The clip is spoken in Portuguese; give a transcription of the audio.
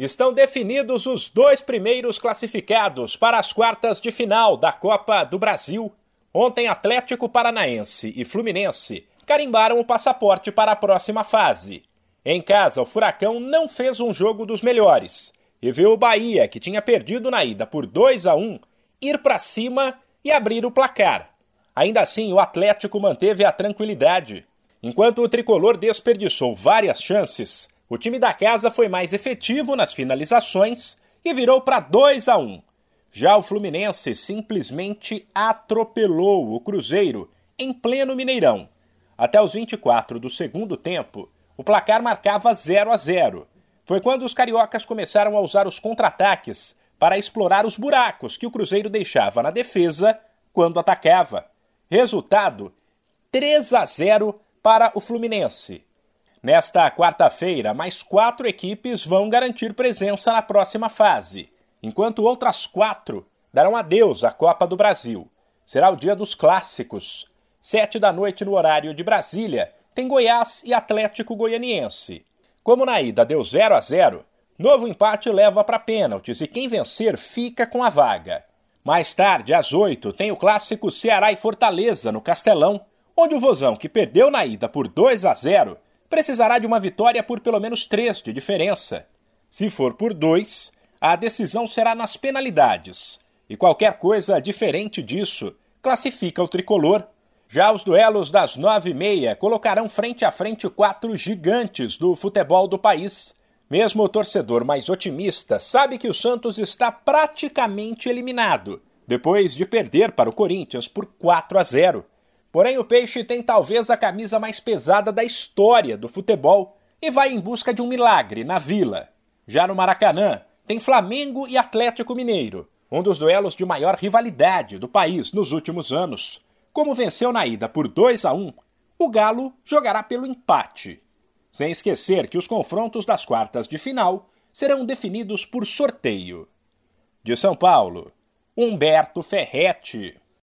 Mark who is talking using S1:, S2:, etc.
S1: Estão definidos os dois primeiros classificados para as quartas de final da Copa do Brasil. Ontem, Atlético Paranaense e Fluminense carimbaram o passaporte para a próxima fase. Em casa, o Furacão não fez um jogo dos melhores e viu o Bahia, que tinha perdido na ida por 2 a 1, ir para cima e abrir o placar. Ainda assim, o Atlético manteve a tranquilidade. Enquanto o tricolor desperdiçou várias chances, o time da casa foi mais efetivo nas finalizações e virou para 2 a 1. Já o Fluminense simplesmente atropelou o Cruzeiro em pleno Mineirão. Até os 24 do segundo tempo, o placar marcava 0 a 0. Foi quando os cariocas começaram a usar os contra-ataques para explorar os buracos que o Cruzeiro deixava na defesa quando atacava. Resultado: 3 a 0 para o Fluminense. Nesta quarta-feira, mais quatro equipes vão garantir presença na próxima fase, enquanto outras quatro darão adeus à Copa do Brasil. Será o dia dos clássicos. Sete da noite no horário de Brasília, tem Goiás e Atlético Goianiense. Como na ida deu 0 a 0, novo empate leva para pênaltis e quem vencer fica com a vaga. Mais tarde, às 8, tem o clássico Ceará e Fortaleza no Castelão, onde o Vozão, que perdeu na ida por 2 a 0, precisará de uma vitória por pelo menos três de diferença. Se for por dois, a decisão será nas penalidades, e qualquer coisa diferente disso classifica o tricolor. Já os duelos das nove e meia colocarão frente a frente quatro gigantes do futebol do país. Mesmo o torcedor mais otimista sabe que o Santos está praticamente eliminado, depois de perder para o Corinthians por 4 a 0. Porém, o Peixe tem talvez a camisa mais pesada da história do futebol e vai em busca de um milagre na Vila. Já no Maracanã, tem Flamengo e Atlético Mineiro, um dos duelos de maior rivalidade do país nos últimos anos. Como venceu na ida por 2 a 1, o Galo jogará pelo empate. Sem esquecer que os confrontos das quartas de final serão definidos por sorteio. De São Paulo, Humberto Ferretti.